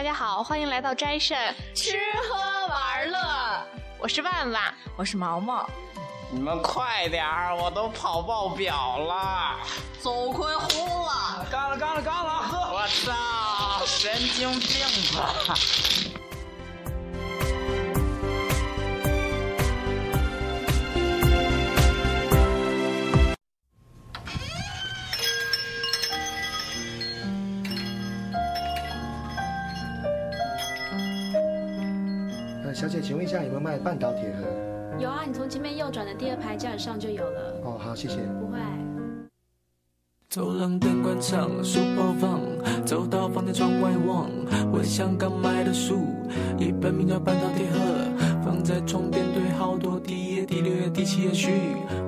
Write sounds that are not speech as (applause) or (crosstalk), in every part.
大家好，欢迎来到斋肾吃喝玩乐，我是万万，我是毛毛。你们快点儿，我都跑爆表了，走坤轰了，干了干了干了，喝！我操，神经病吧！下有没有卖半岛铁盒？有啊，你从前面右转的第二排架子上就有了。哦，好，谢谢。不会。走廊灯关上，书包放，走到房间窗外望，我像刚买的书，一本名叫《半岛铁盒》，放在床边堆好多，第一页、第六页、第七页序，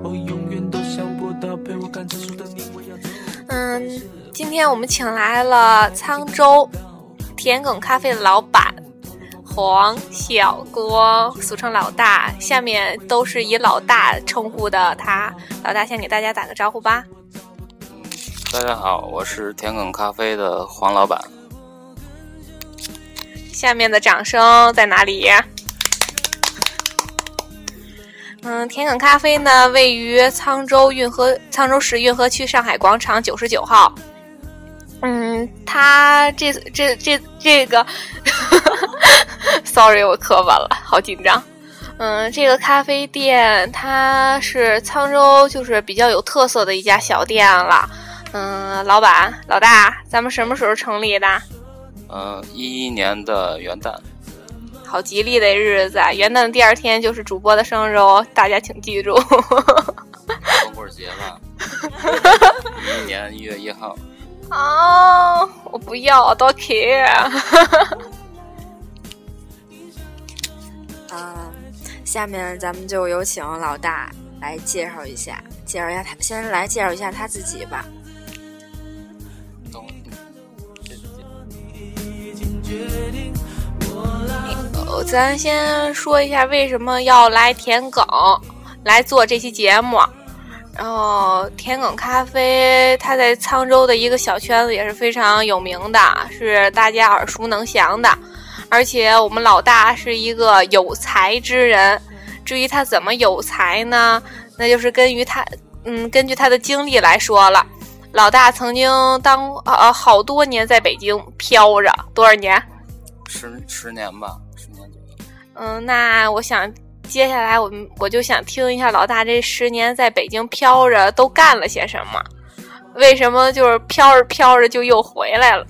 我永远都想不到陪我看这书的你，我要走。嗯，今天我们请来了沧州田埂咖啡的老板黄小郭，俗称老大，下面都是以老大称呼的他。老大先给大家打个招呼吧。大家好，我是田埂咖啡的黄老板。下面的掌声在哪里？嗯，田埂咖啡呢，位于沧州运河沧州市运河区上海广场九十九号。嗯，他这这这这个，(laughs) sorry，我磕巴了，好紧张。嗯，这个咖啡店它是沧州就是比较有特色的一家小店了。嗯，老板老大，咱们什么时候成立的？嗯，一一年的元旦。好吉利的日子啊，元旦的第二天就是主播的生日哦，大家请记住。(laughs) 光棍节吧，(laughs) 一一年一月一号。哦，我不要，多 care。(laughs) 嗯，下面咱们就有请老大来介绍一下，介绍一下他，先来介绍一下他自己吧。呃，咱先说一下为什么要来舔狗来做这期节目。然后，田埂咖啡它在沧州的一个小圈子也是非常有名的，是大家耳熟能详的。而且我们老大是一个有才之人。至于他怎么有才呢？那就是根据他，嗯，根据他的经历来说了。老大曾经当呃好多年在北京飘着，多少年？十十年吧，十年左右。嗯，那我想接下来我们我就想听一下老大这十年在北京飘着都干了些什么？为什么就是飘着飘着就又回来了？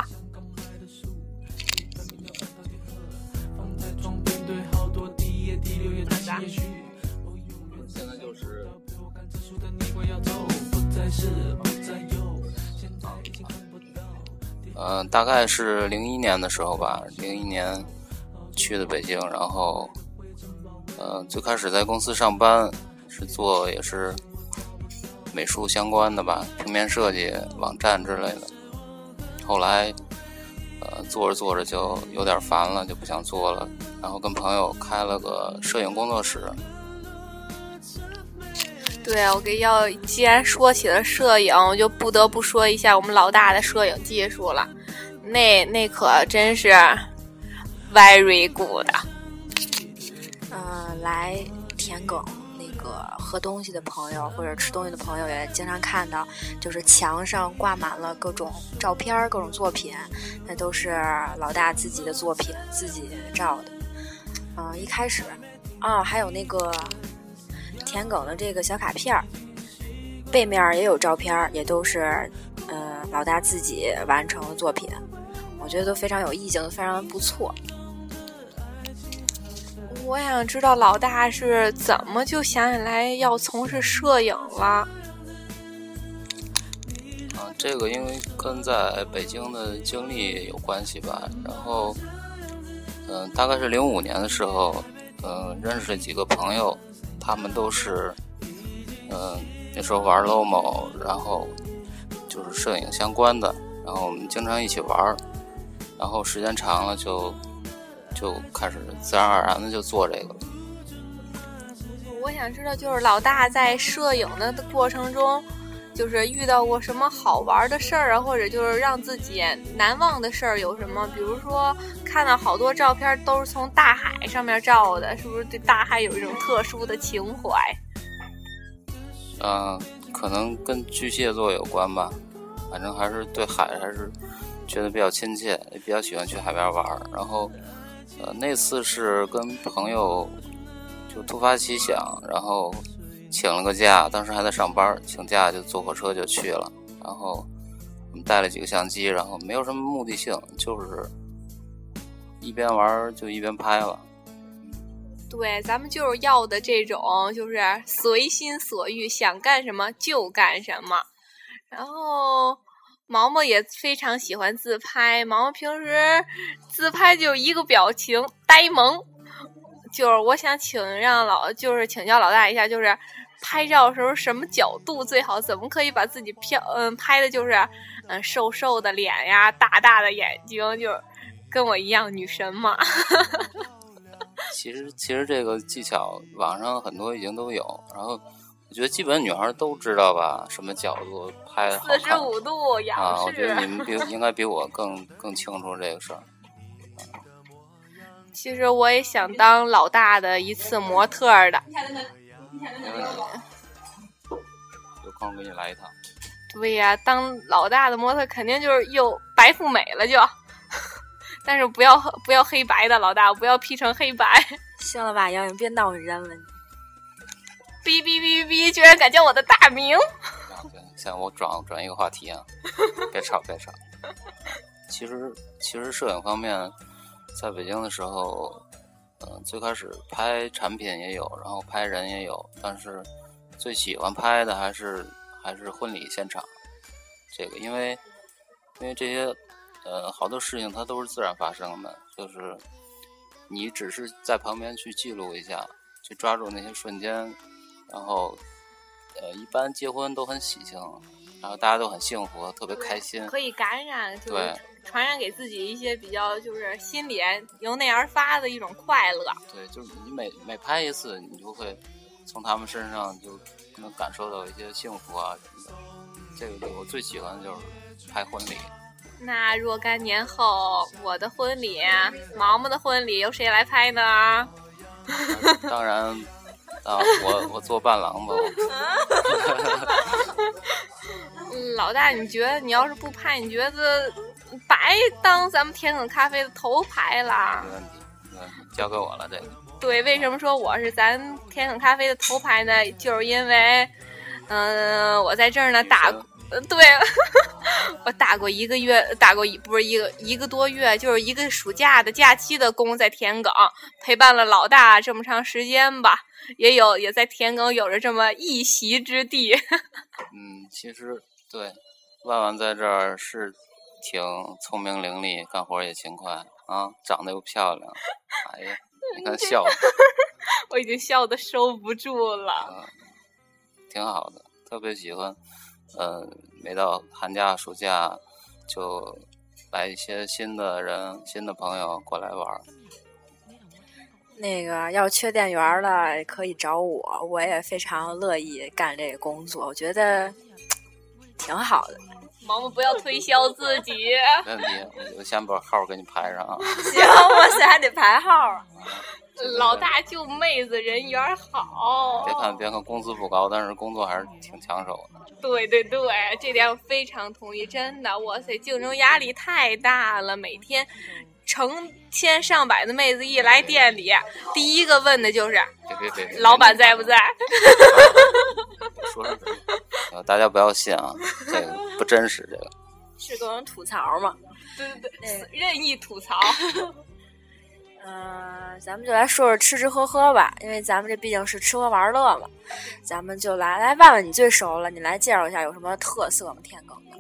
现在就是。嗯，大概是零一年的时候吧，零一年去的北京，然后，呃，最开始在公司上班，是做也是美术相关的吧，平面设计、网站之类的。后来，呃，做着做着就有点烦了，就不想做了，然后跟朋友开了个摄影工作室。对啊，我给要既然说起了摄影，我就不得不说一下我们老大的摄影技术了，那那可真是 very good。来田埂那个喝东西的朋友或者吃东西的朋友也经常看到，就是墙上挂满了各种照片、各种作品，那都是老大自己的作品，自己照的。嗯，一开始，啊，还有那个。田埂的这个小卡片儿，背面也有照片，也都是，呃，老大自己完成的作品，我觉得都非常有意境，非常不错。我想知道老大是怎么就想起来要从事摄影了？啊，这个因为跟在北京的经历有关系吧。然后，嗯、大概是零五年的时候，嗯、认识了几个朋友。他们都是，嗯、那时候玩 Lomo，然后就是摄影相关的，然后我们经常一起玩，然后时间长了就就开始自然而然的就做这个了。我想知道，就是老大在摄影的过程中，就是遇到过什么好玩的事儿啊，或者就是让自己难忘的事儿有什么？比如说看到好多照片都是从大海上面照的，是不是对大海有一种特殊的情怀？嗯、可能跟巨蟹座有关吧，反正还是对海还是觉得比较亲切，也比较喜欢去海边玩儿。然后，呃，那次是跟朋友就突发奇想，然后请了个假，当时还在上班，请假就坐火车就去了。然后我们带了几个相机，然后没有什么目的性，就是一边玩就一边拍了。对，咱们就是要的这种，就是随心所欲，想干什么就干什么。然后毛毛也非常喜欢自拍，毛毛平时自拍就一个表情，呆萌。就是我想请让老，就是请教老大一下，就是拍照的时候什么角度最好？怎么可以把自己漂嗯拍的就是嗯瘦瘦的脸呀，大大的眼睛，就跟我一样女神嘛。(laughs) 其实其实这个技巧网上很多已经都有，然后我觉得基本女孩都知道吧，什么角度拍好四十五度仰啊？我。觉得你们比应该比我更更清楚这个事儿。其实我也想当老大的一次模特儿的。有空给你来一趟。对呀，当老大的模特肯定就是又白富美了就，(laughs) 但是不要不要黑白的老大，不要 P 成黑白。行了吧，杨颖，别闹人了。哔哔哔哔哔，居然敢叫我的大名！啊，对，现在我转转一个话题啊，别吵别吵。其实其实摄影方面，在北京的时候，嗯、最开始拍产品也有，然后拍人也有，但是最喜欢拍的还是还是婚礼现场。这个因为因为这些呃好多事情它都是自然发生的，就是你只是在旁边去记录一下，去抓住那些瞬间，然后呃一般结婚都很喜庆，然后大家都很幸福，特别开心。可以感染，就是对传染给自己一些比较就是心里由内而发的一种快乐。对，就是你每每拍一次，你就会从他们身上就能感受到一些幸福啊什么的。这个我最喜欢的就是拍婚礼。那若干年后，我的婚礼，毛毛的婚礼，由谁来拍呢？(laughs) 当然啊，我我做伴郎吧。(laughs) 嗯老大，你觉得你要是不拍，你觉得白当咱们天梗咖啡的头牌啦没？问题，交给我了这个。对，为什么说我是咱天梗咖啡的头牌呢？就是因为，嗯、我在这儿呢打，呃对，(laughs) 我打过一个月，打过一不是一个一个多月，就是一个暑假的假期的工，在田埂陪伴了老大这么长时间吧，也有也在田埂有着这么一席之地。(laughs) 嗯，其实对，万万在这儿是挺聪明伶俐，干活也勤快啊，长得又漂亮。(laughs) 哎呀，你看笑的，我已经笑得收不住了。啊，挺好的，特别喜欢。呃，每到寒假、暑假，就来一些新的人、新的朋友过来玩。那个要缺店员儿的可以找我，我也非常乐意干这个工作，我觉得挺好的。毛毛不要推销自己。没问题，我先把号给你排上啊。(laughs) 行，我现在还得排号啊。老大救妹子人缘好，别看别看工资不高，但是工作还是挺抢手的。对对对，这点我非常同意，真的，哇塞，竞争压力太大了，每天成千上百的妹子一来店里，第一个问的就是别别别别，老板在不在？(laughs) 说是什么？呃，大家不要信啊，这个不真实，这个。是跟人吐槽嘛。对对对，任意吐槽。(laughs) 嗯、咱们就来说说吃吃喝喝吧，因为咱们这毕竟是吃喝玩乐嘛。咱们就来来，问问你最熟了，你来介绍一下有什么特色吗？田埂的。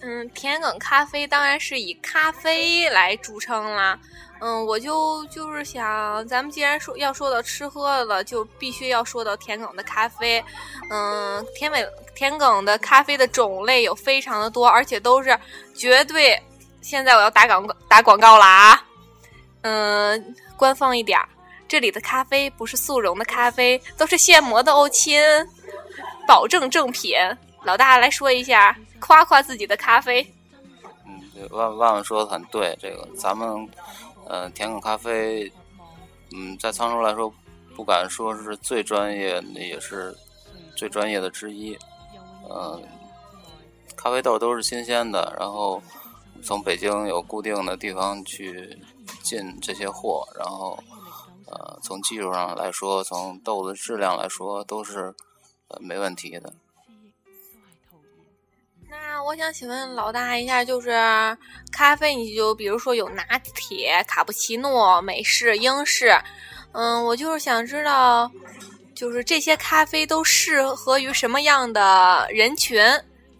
嗯，田埂咖啡当然是以咖啡来著称啦。嗯，我就就是想，咱们既然说要说到吃喝了，就必须要说到田埂的咖啡。嗯，田尾田埂的咖啡的种类有非常的多，而且都是绝对。现在我要打广告打广告了啊！嗯，官方一点儿，这里的咖啡不是速溶的咖啡，都是现磨的哦亲，保证正品。老大来说一下，夸夸自己的咖啡。嗯，万万万说的很对，这个咱们呃甜口咖啡，嗯，在沧州来说，不敢说是最专业，也是最专业的之一。嗯、咖啡豆都是新鲜的，然后从北京有固定的地方去进这些货，然后呃，从技术上来说，从豆子质量来说，都是呃没问题的。那我想请问老大一下，就是咖啡，你就比如说有拿铁、卡布奇诺、美式、英式，嗯，我就是想知道，就是这些咖啡都适合于什么样的人群？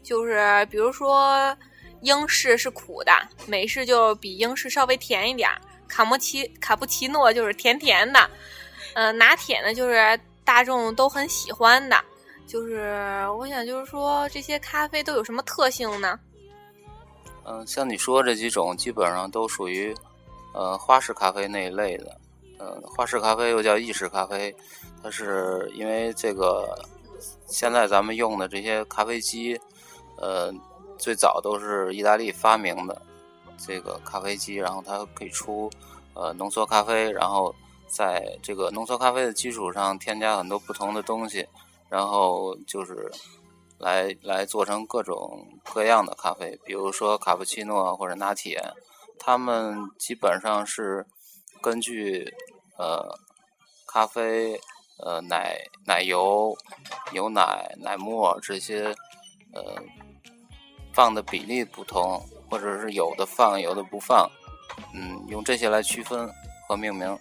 就是比如说英式是苦的，美式就比英式稍微甜一点儿，卡莫奇卡布奇诺就是甜甜的，嗯、拿铁呢就是大众都很喜欢的。就是我想，就是说这些咖啡都有什么特性呢？嗯，像你说这几种，基本上都属于呃花式咖啡那一类的。呃，花式咖啡又叫意式咖啡，它是因为这个现在咱们用的这些咖啡机，呃，最早都是意大利发明的这个咖啡机，然后它可以出呃浓缩咖啡，然后在这个浓缩咖啡的基础上添加很多不同的东西。然后就是来来做成各种各样的咖啡，比如说卡布奇诺或者拿铁，他们基本上是根据呃咖啡、呃奶奶油、牛奶、奶沫这些呃放的比例不同，或者是有的放有的不放，嗯，用这些来区分和命名。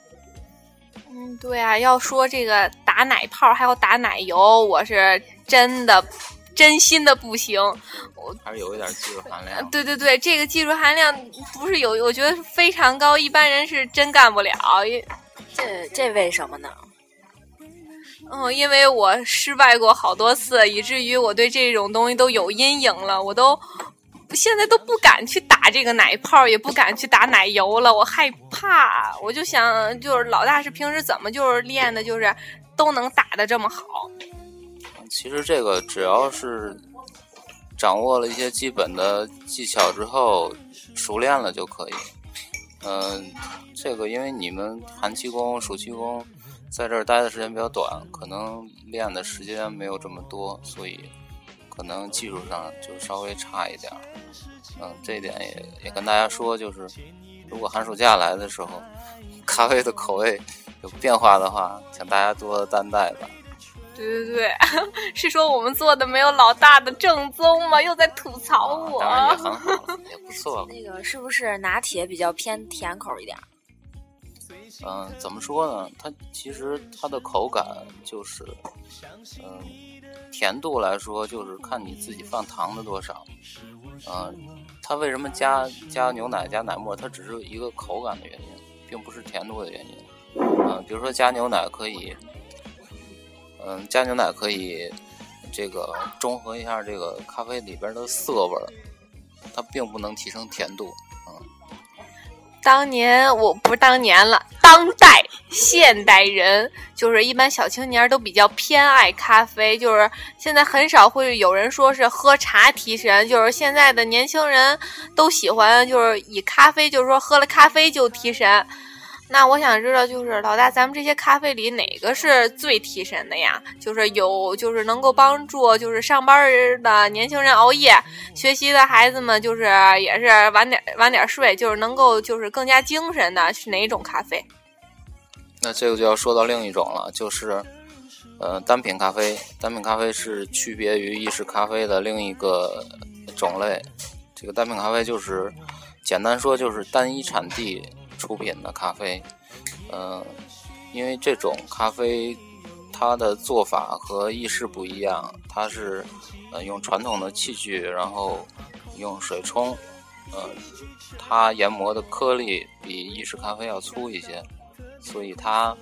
嗯，对啊，要说这个打奶泡还有打奶油，我是真的真心的不行。我还是有一点技术含量。对对对，这个技术含量不是有，我觉得非常高，一般人是真干不了。这这为什么呢？嗯，因为我失败过好多次，以至于我对这种东西都有阴影了，我都现在都不敢去打这个奶泡，也不敢去打奶油了，我害怕。我就想，就是老大是平时怎么就是练的，就是都能打的这么好。其实这个只要是掌握了一些基本的技巧之后，熟练了就可以。嗯、这个因为你们寒气功、暑气功在这儿待的时间比较短，可能练的时间没有这么多，所以可能技术上就稍微差一点儿。嗯，这一点也也跟大家说，就是如果寒暑假来的时候，咖啡的口味有变化的话，请大家多担待吧。对对对，(laughs) 是说我们做的没有老大的正宗吗？又在吐槽我。啊也很好，也不错。那个是不是拿铁比较偏甜口一点？嗯，怎么说呢？它其实它的口感就是，嗯，甜度来说就是看你自己放糖的多少。嗯，它为什么加加牛奶加奶沫？它只是一个口感的原因，并不是甜度的原因。嗯，比如说加牛奶可以，嗯，加牛奶可以这个中和一下这个咖啡里边的涩味儿，它并不能提升甜度。当年我不是当年了，当代现代人就是一般小青年都比较偏爱咖啡，就是现在很少会有人说是喝茶提神，就是现在的年轻人都喜欢就是以咖啡，就是说喝了咖啡就提神。那我想知道，就是老大，咱们这些咖啡里哪个是最提神的呀？就是有，就是能够帮助，就是上班的年轻人熬夜，学习的孩子们就是也是晚点晚点睡，就是能够就是更加精神的是哪种咖啡？那这个就要说到另一种了，就是，呃，单品咖啡。单品咖啡是区别于意式咖啡的另一个种类。这个单品咖啡就是，简单说就是单一产地出品的咖啡。呃，因为这种咖啡它的做法和意式不一样，它是呃用传统的器具，然后用水冲，呃，它研磨的颗粒比意式咖啡要粗一些。所以它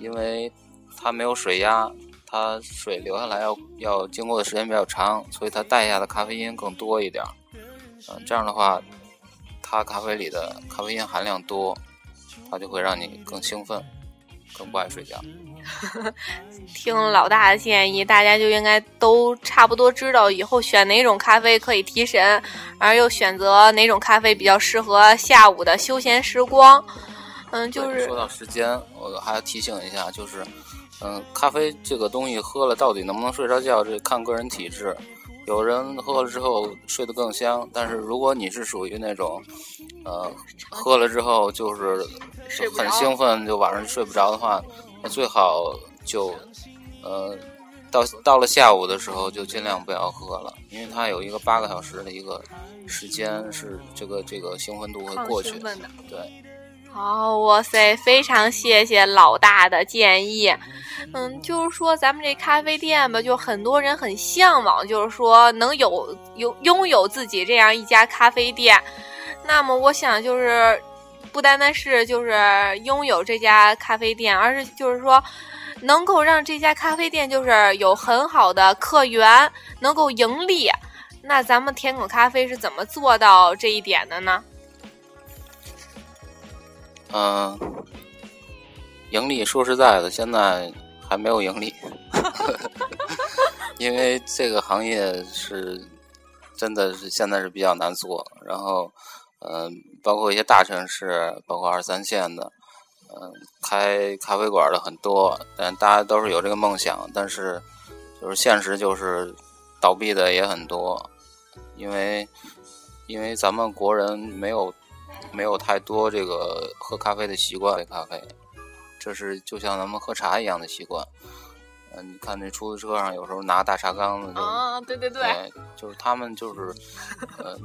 因为它没有水压，它水流下来要要经过的时间比较长，所以它带下的咖啡因更多一点儿。嗯、这样的话，它咖啡里的咖啡因含量多，它就会让你更兴奋。更不爱睡觉。(laughs) 听老大的建议，大家就应该都差不多知道以后选哪种咖啡可以提神，而又选择哪种咖啡比较适合下午的休闲时光。嗯，就是说到时间，我还要提醒一下，就是，嗯，咖啡这个东西喝了到底能不能睡着觉，这看个人体质。有人喝了之后睡得更香，但是如果你是属于那种，呃，喝了之后就是很兴奋，就晚上睡不着的话，那最好就，呃，到到了下午的时候就尽量不要喝了，因为它有一个八个小时的一个时间是这个这个兴奋度会过去。对。好，哇塞，非常谢谢老大的建议。嗯，就是说咱们这咖啡店吧，就很多人很向往，就是说能有有拥有自己这样一家咖啡店。那么我想，就是不单单是就是拥有这家咖啡店，而是就是说能够让这家咖啡店就是有很好的客源，能够盈利。那咱们甜口咖啡是怎么做到这一点的呢？嗯，盈利说实在的，现在还没有盈利，(laughs) 因为这个行业是真的是现在是比较难做。然后，嗯，包括一些大城市，包括二三线的，嗯，开咖啡馆的很多，但大家都是有这个梦想，但是就是现实就是倒闭的也很多，因为因为咱们国人没有。没有太多这个喝咖啡的习惯，咖啡，这是就像咱们喝茶一样的习惯。嗯，你看那出租车上有时候拿大茶缸子，啊，对对对，就是他们就是，呃，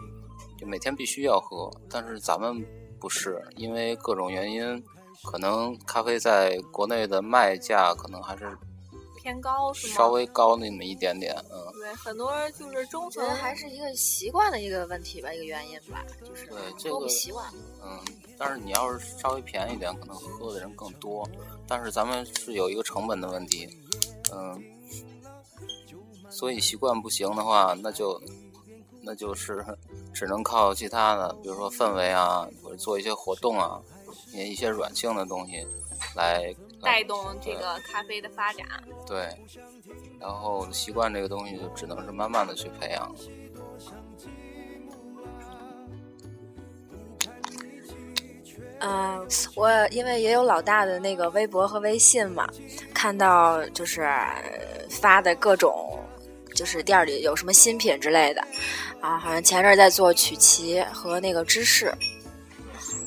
就每天必须要喝。但是咱们不是，因为各种原因，可能咖啡在国内的卖价可能还是。偏高是吗？稍微高那么一点点，嗯。对，很多就是中层还是一个习惯的一个问题吧，一个原因吧，就是对这个习惯。嗯，但是你要是稍微便宜点，可能喝的人更多。但是咱们是有一个成本的问题，嗯，所以习惯不行的话，那就那就是只能靠其他的，比如说氛围啊，或者做一些活动啊，一些软性的东西来。带动这个咖啡的发展。对，然后习惯这个东西就只能是慢慢的去培养。嗯，我因为也有老大的那个微博和微信嘛，看到就是发的各种，就是店里有什么新品之类的，啊，好像前阵在做曲奇和那个芝士。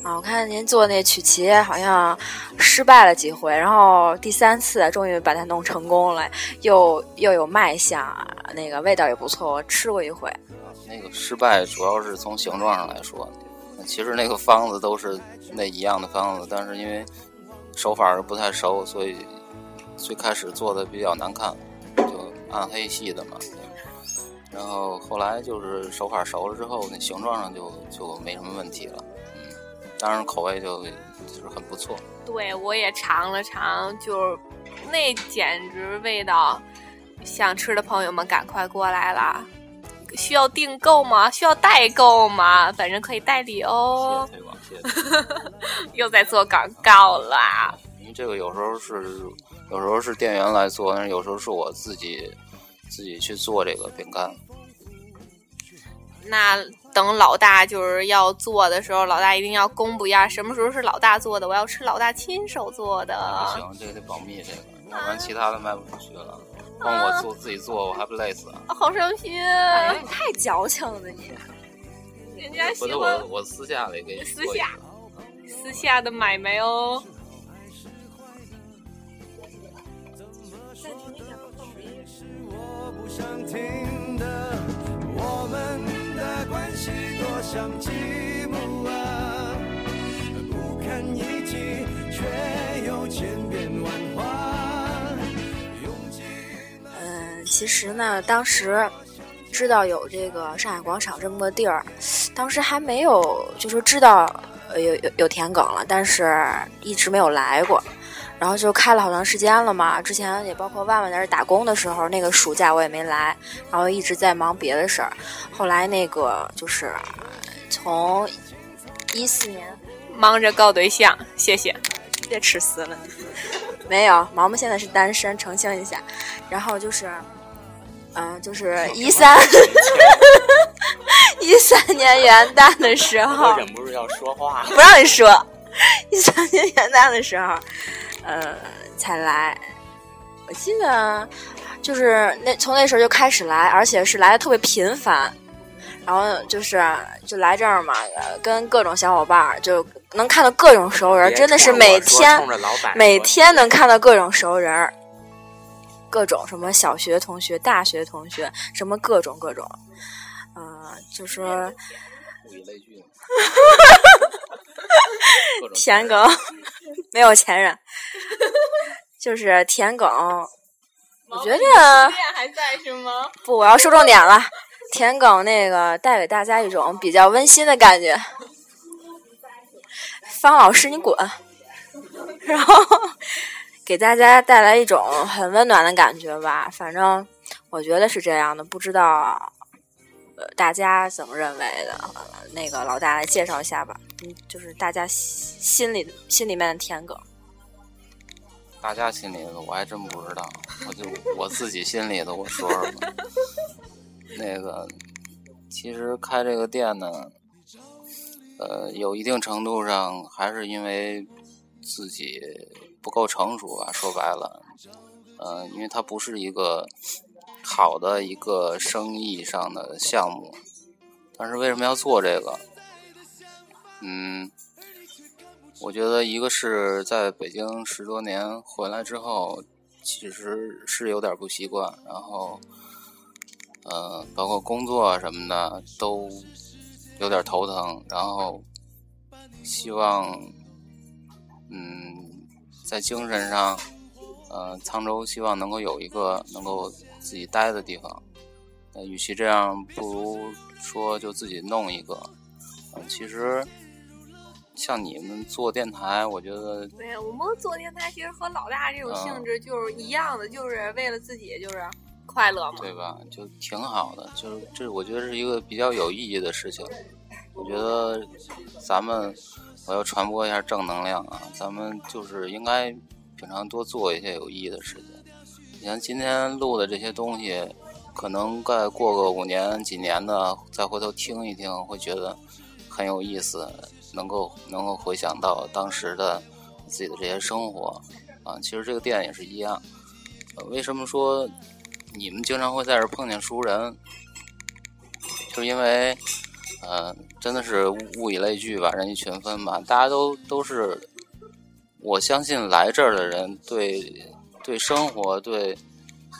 啊，我看您做那曲奇好像失败了几回，然后第三次终于把它弄成功了，又又有卖相，那个味道也不错，我吃过一回。那个失败主要是从形状上来说，其实那个方子都是那一样的方子，但是因为手法不太熟，所以最开始做的比较难看，就暗黑系的嘛。然后后来就是手法熟了之后，那形状上就就没什么问题了。当然口味就就是很不错。对，我也尝了尝，就是那简直味道，想吃的朋友们赶快过来啦。需要订购吗？需要代购吗？反正可以代理哦。谢谢推广，谢谢。(laughs) 又在做广告啦。因为这个有时候是有时候是店员来做，但是有时候是我自己自己去做这个饼干。那。等老大就是要做的时候，老大一定要公布一下什么时候是老大做的，我要吃老大亲手做的。不行，这个得保密，这个，要不然其他的卖不出去了。光我做自己做，我还不累死？好伤心！你太矫情了，你。(laughs) 人家喜欢我，我私下里给你私下，私下的买卖哦。暂停一下，多像积木啊，不堪一击，却又千变万化。嗯，其实呢，当时知道有这个上海广场这么个地儿，当时还没有，就是知道有有有田埂了，但是一直没有来过。然后就开了好长时间了嘛，之前也包括万万在这打工的时候，那个暑假我也没来，然后一直在忙别的事儿。后来那个就是从一四年忙着搞对象，谢谢，别吃死了。没有，毛毛现在是单身，澄清一下。然后就是，嗯、就是一三 (laughs) 一三年元旦的时候，我忍不住要说话。不让你说。一三年元旦的时候，呃，才来。我记得就是那从那时候就开始来，而且是来的特别频繁。然后就是就来这儿嘛，呃跟各种小伙伴儿就能看到各种熟人，真的是每天每天能看到各种熟人儿，各种什么小学同学、大学同学，什么各种各种，呃，就说物以类聚嘛。各种 (laughs) 田埂没有前任，就是田埂。我觉得还在是吗？不，我要说重点了。田埂那个带给大家一种比较温馨的感觉。方老师，你滚！然后给大家带来一种很温暖的感觉吧。反正我觉得是这样的，不知道呃大家怎么认为的？那个老大来介绍一下吧。嗯，就是大家心里心里面的田埂。大家心里的我还真不知道，我就我自己心里的我说说吧。那个，其实开这个店呢，呃，有一定程度上还是因为自己不够成熟吧。说白了，呃，因为它不是一个好的一个生意上的项目，但是为什么要做这个？嗯，我觉得一个是在北京十多年回来之后，其实是有点不习惯，然后，呃，包括工作什么的都有点头疼，然后希望，嗯，在精神上，呃，沧州希望能够有一个能够自己待的地方。那，与其这样，不如说就自己弄一个。嗯、其实像你们做电台，我觉得对呀，我们做电台其实和老大这种性质就是一样的，就是为了自己就是快乐嘛。对吧？就挺好的，就是这，我觉得是一个比较有意义的事情。我觉得咱们，我要传播一下正能量啊！咱们就是应该平常多做一些有意义的事情。你像今天录的这些东西，可能再过个五年、几年的，再回头听一听，会觉得很有意思，能够能够回想到当时的自己的这些生活啊。其实这个店也是一样。为什么说你们经常会在这儿碰见熟人？就是因为，呃，真的是物物以类聚吧，人以群分吧，大家都都是，我相信来这儿的人对对生活对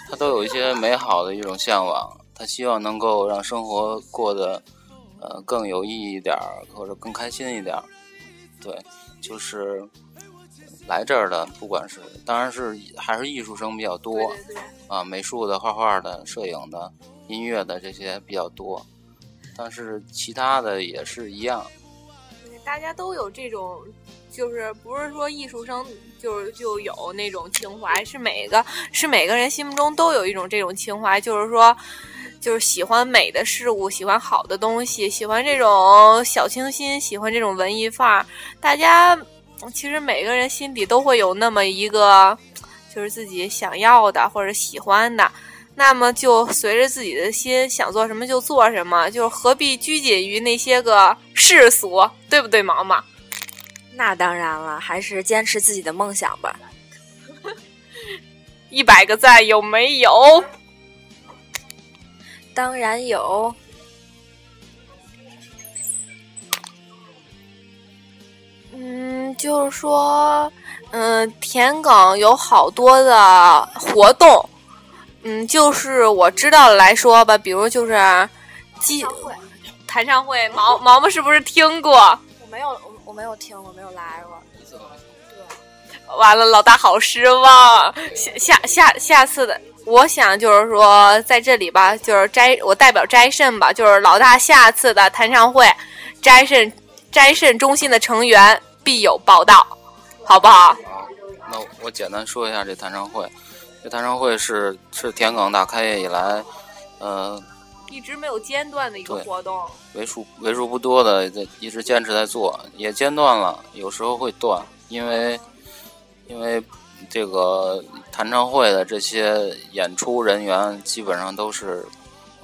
他都有一些美好的一种向往，他希望能够让生活过得呃更有意义一点儿，或者更开心一点儿。对，就是来这儿的，不管是当然是还是艺术生比较多对对对啊，美术的、画画的、摄影的、音乐的这些比较多，但是其他的也是一样。大家都有这种，就是不是说艺术生就就有那种情怀，是每个是每个人心目中都有一种这种情怀，就是说。就是喜欢美的事物，喜欢好的东西，喜欢这种小清新，喜欢这种文艺范儿。大家其实每个人心底都会有那么一个，就是自己想要的或者喜欢的。那么就随着自己的心想做什么就做什么，就何必拘谨于那些个世俗，对不对，毛毛？那当然了，还是坚持自己的梦想吧。(laughs) 一百个赞有没有？当然有，嗯，就是说，嗯，田埂有好多的活动，嗯，就是我知道的来说吧，比如就是基弹唱会，毛毛毛是不是听过？我没有，我我没有听，我没有来过。对完了，老大好失望。下下下下次的，我想就是说在这里吧，就是摘我代表摘肾吧，就是老大下次的弹唱会，摘肾摘肾中心的成员必有报道，好不好？好，那我简单说一下这弹唱会。这弹唱会是是田埂大开业以来，呃，一直没有间断的一个活动。为数为数不多的在一直坚持在做，也间断了，有时候会断，因为因为这个弹唱会的这些演出人员基本上都是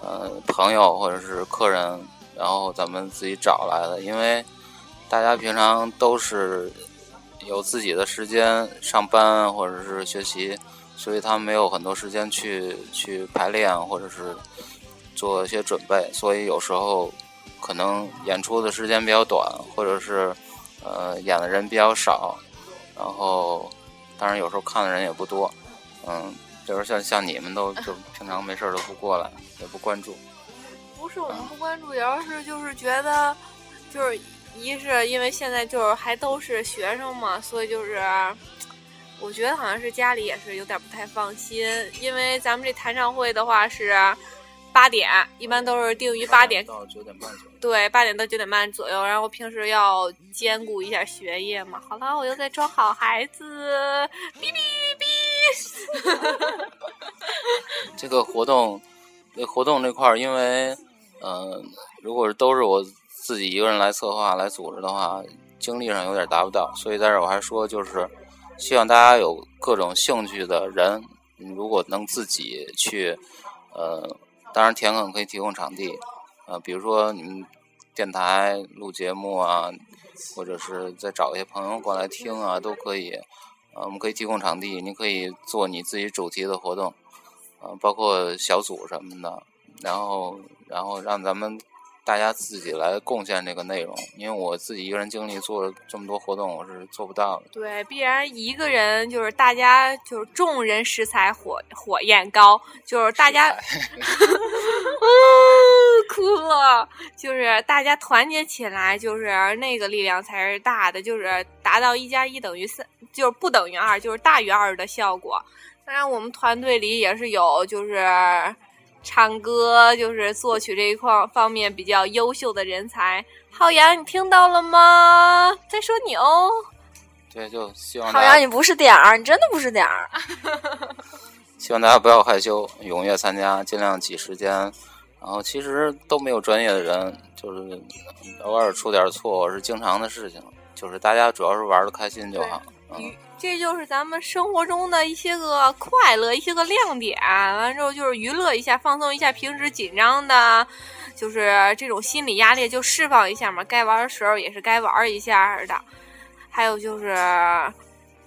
呃朋友或者是客人，然后咱们自己找来的，因为大家平常都是有自己的时间上班或者是学习，所以他们没有很多时间去去排练或者是做一些准备，所以有时候可能演出的时间比较短，或者是呃演的人比较少，然后当然有时候看的人也不多，嗯，就是像像你们都 (laughs) 就平常没事儿都不过来，也不关注。不是我们不关注，主要是就是觉得，就是一是因为现在就是还都是学生嘛，所以就是我觉得好像是家里也是有点不太放心，因为咱们这弹唱会的话是八点，一般都是定于八点，到九点半左右。对，八点到九点半左右，然后平时要兼顾一下学业嘛。好了，我又在装好孩子，哔哔哔。(laughs) 这个活动，这活动这块儿，因为，嗯、如果是都是我自己一个人来策划、来组织的话，精力上有点达不到，所以在这儿我还说，就是希望大家有各种兴趣的人，如果能自己去，呃，当然田埂可以提供场地，呃，比如说你们电台录节目啊，或者是再找一些朋友过来听啊，都可以。呃，我们可以提供场地，你可以做你自己主题的活动。呃，包括小组什么的，然后然后让咱们大家自己来贡献这个内容，因为我自己一个人精力做这么多活动，我是做不到的。对，必然一个人就是大家就是众人拾柴火火焰高，就是大家，嗯，哭了，就是大家团结起来，就是那个力量才是大的，就是达到一加一等于三，就是不等于二，就是大于二的效果。当然，我们团队里也是有就是唱歌，就是作曲这一块方面比较优秀的人才。浩洋，你听到了吗？在说你哦。对，就希望好像大家你不是点儿，你真的不是点儿。(laughs) 希望大家不要害羞，踊跃参加，尽量挤时间。然后其实都没有专业的人，就是偶尔出点错是经常的事情，就是大家主要是玩的开心就好。嗯，这就是咱们生活中的一些个快乐，一些个亮点。完之后就是娱乐一下，放松一下平时紧张的，就是这种心理压力就释放一下嘛。该玩的时候也是该玩一下的。还有就是，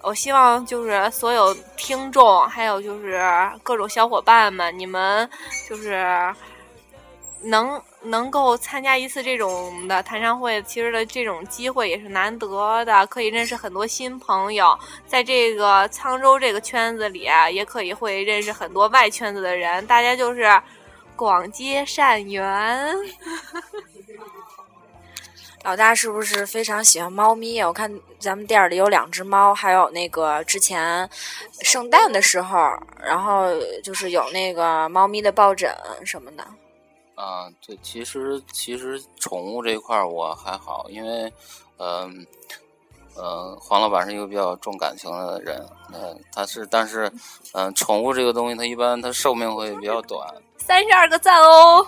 我希望就是所有听众，还有就是各种小伙伴们，你们就是能能够参加一次这种的弹唱会，其实的这种机会也是难得的，可以认识很多新朋友，在这个沧州这个圈子里啊，也可以会认识很多外圈子的人，大家就是广结善缘。(laughs) 老大是不是非常喜欢猫咪？我看咱们店儿里有两只猫，还有那个之前圣诞的时候，然后就是有那个猫咪的抱枕什么的。啊，对，其实其实宠物这一块儿我还好，因为，嗯、呃，黄老板是一个比较重感情的人，嗯、他是，但是，嗯、宠物这个东西它一般它寿命会比较短，(laughs) 三十二个赞哦，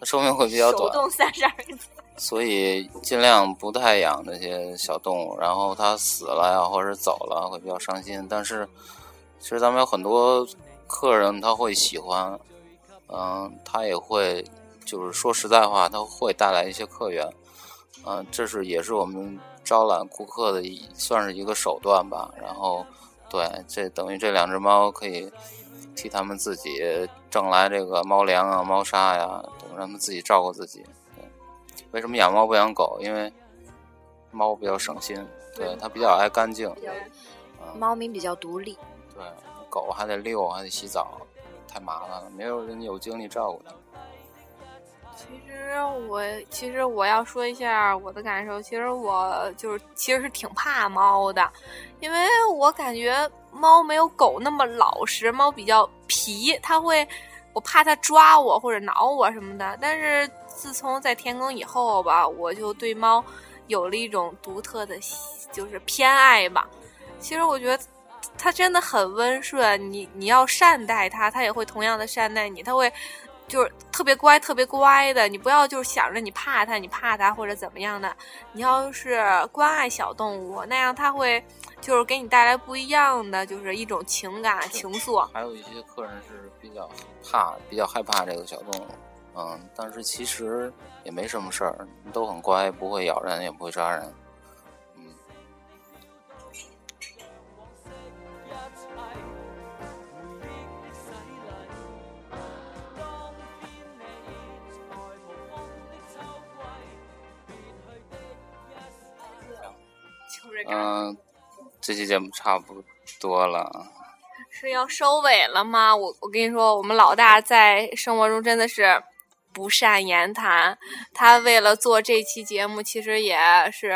它寿命会比较手短，动三十二个赞。所以尽量不太养那些小动物，然后它死了呀，或者走了会比较伤心。但是，其实咱们有很多客人他会喜欢，嗯、它也会，就是说实在话，它会带来一些客源，嗯、这是也是我们招揽顾客的一算是一个手段吧。然后，对，这等于这两只猫可以替他们自己挣来这个猫粮啊、猫砂呀，等让他们自己照顾自己。为什么养猫不养狗？因为猫比较省心，对它比较爱干净。猫咪比较独立，对，狗还得遛，还得洗澡，太麻烦了，没有人有精力照顾它。其实我其实我要说一下我的感受，其实我就是其实是挺怕猫的，因为我感觉猫没有狗那么老实，猫比较皮，它会我怕它抓我或者挠我什么的。但是自从在天宫以后吧，我就对猫有了一种独特的就是偏爱吧。其实我觉得它真的很温顺，你你要善待它，它也会同样的善待你，它会。就是特别乖、特别乖的，你不要就是想着你怕它，你怕它或者怎么样的。你要是关爱小动物，那样它会就是给你带来不一样的，就是一种情感情愫。还有一些客人是比较怕、比较害怕这个小动物，嗯，但是其实也没什么事儿，都很乖，不会咬人，也不会扎人。嗯，这期节目差不多了。是要收尾了吗？我我跟你说，我们老大在生活中真的是不善言谈。他为了做这期节目，其实也是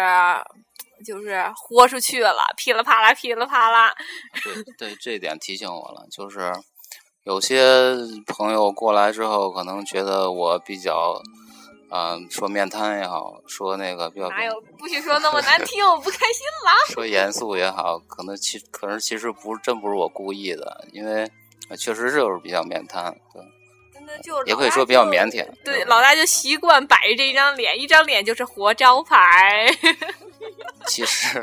就是豁出去了，噼里啪啦，噼里啪啦。对对，这一点提醒我了，就是有些朋友过来之后，可能觉得我比较，嗯、说面瘫也好，说那个比较哪有不许说那么难听，我不开心了。说严肃也好，可能其可能其实不是真不是我故意的，因为呃确实就是比较面瘫，对，真的就也可以说比较腼腆。对，老大就习惯摆着这张脸，一张脸就是活招牌。(laughs) 其实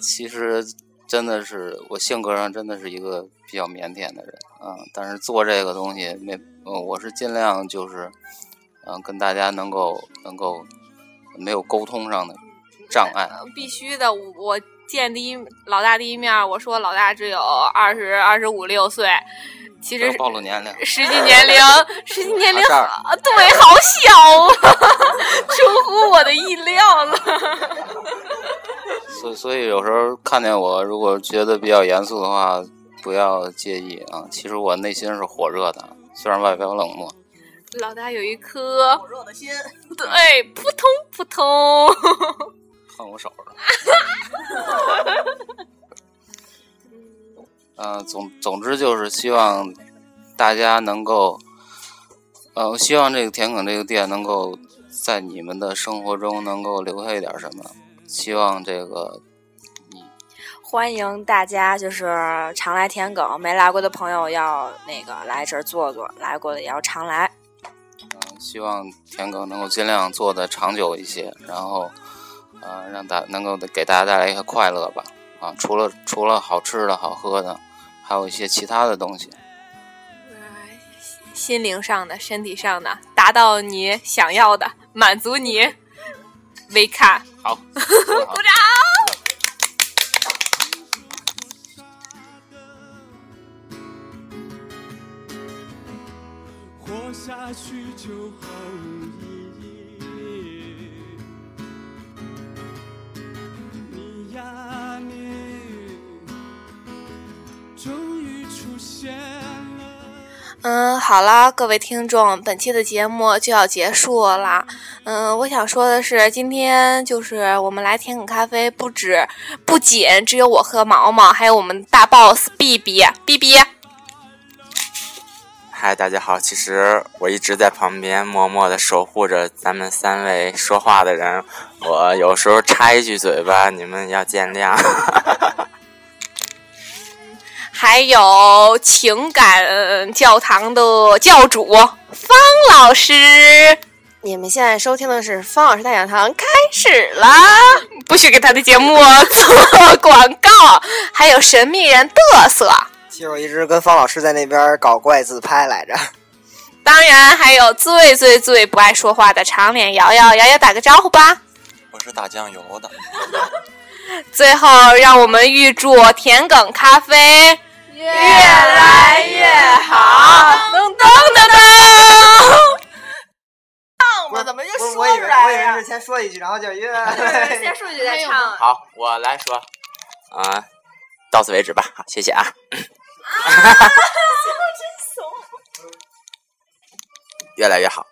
其实真的是我性格上真的是一个比较腼腆的人啊、但是做这个东西没，呃，我是尽量就是，嗯、跟大家能够能够没有沟通上的障碍。必须的，我我见第一老大第一面，我说老大只有二十二十五六岁，其实暴露年龄，实际年龄实际年龄啊对，好小啊，(laughs) 出乎我的意料了。所以所以有时候看见我，如果觉得比较严肃的话，不要介意啊。其实我内心是火热的，虽然外表冷漠。老大有一颗火热的心，对，扑通扑通。(laughs) 恨我手上。(laughs) 嗯、总总之就是希望大家能够，呃，希望这个田埂这个店能够在你们的生活中能够留下一点什么。希望这个你欢迎大家，就是常来田埂，没来过的朋友要那个来这儿坐坐，来过的也要常来。嗯，希望田哥能够尽量做的长久一些，然后，呃，让大能够给大家带来一些快乐吧。啊，除了除了好吃的好喝的，还有一些其他的东西。心灵上的、身体上的，达到你想要的，满足你。微看，(laughs) 好，鼓掌。下去就毫无意义。你呀你，终于出现了。嗯，好啦，各位听众，本期的节目就要结束了。嗯，我想说的是，今天就是我们来田埂咖啡，不止不仅只有我和毛毛，还有我们大 boss B B B B。嗨，大家好！其实我一直在旁边默默的守护着咱们三位说话的人，我有时候插一句嘴巴，你们要见谅。(laughs) 还有情感教堂的教主方老师。你们现在收听的是方老师大讲堂，开始啦，不许给他的节目做广告。还有神秘人嘚瑟，其实我一直跟方老师在那边搞怪自拍来着。(laughs) 当然还有最最最不爱说话的长脸瑶瑶，瑶瑶打个招呼吧。我是打酱油的。(laughs) 最后，让我们预祝田埂咖啡越来越好。噔噔噔噔。我怎么就说我以为出来呀我以为是先说一句，然后就越先说一句再唱。好，我来说，啊、到此为止吧。好，谢谢啊。(laughs) 越来越好。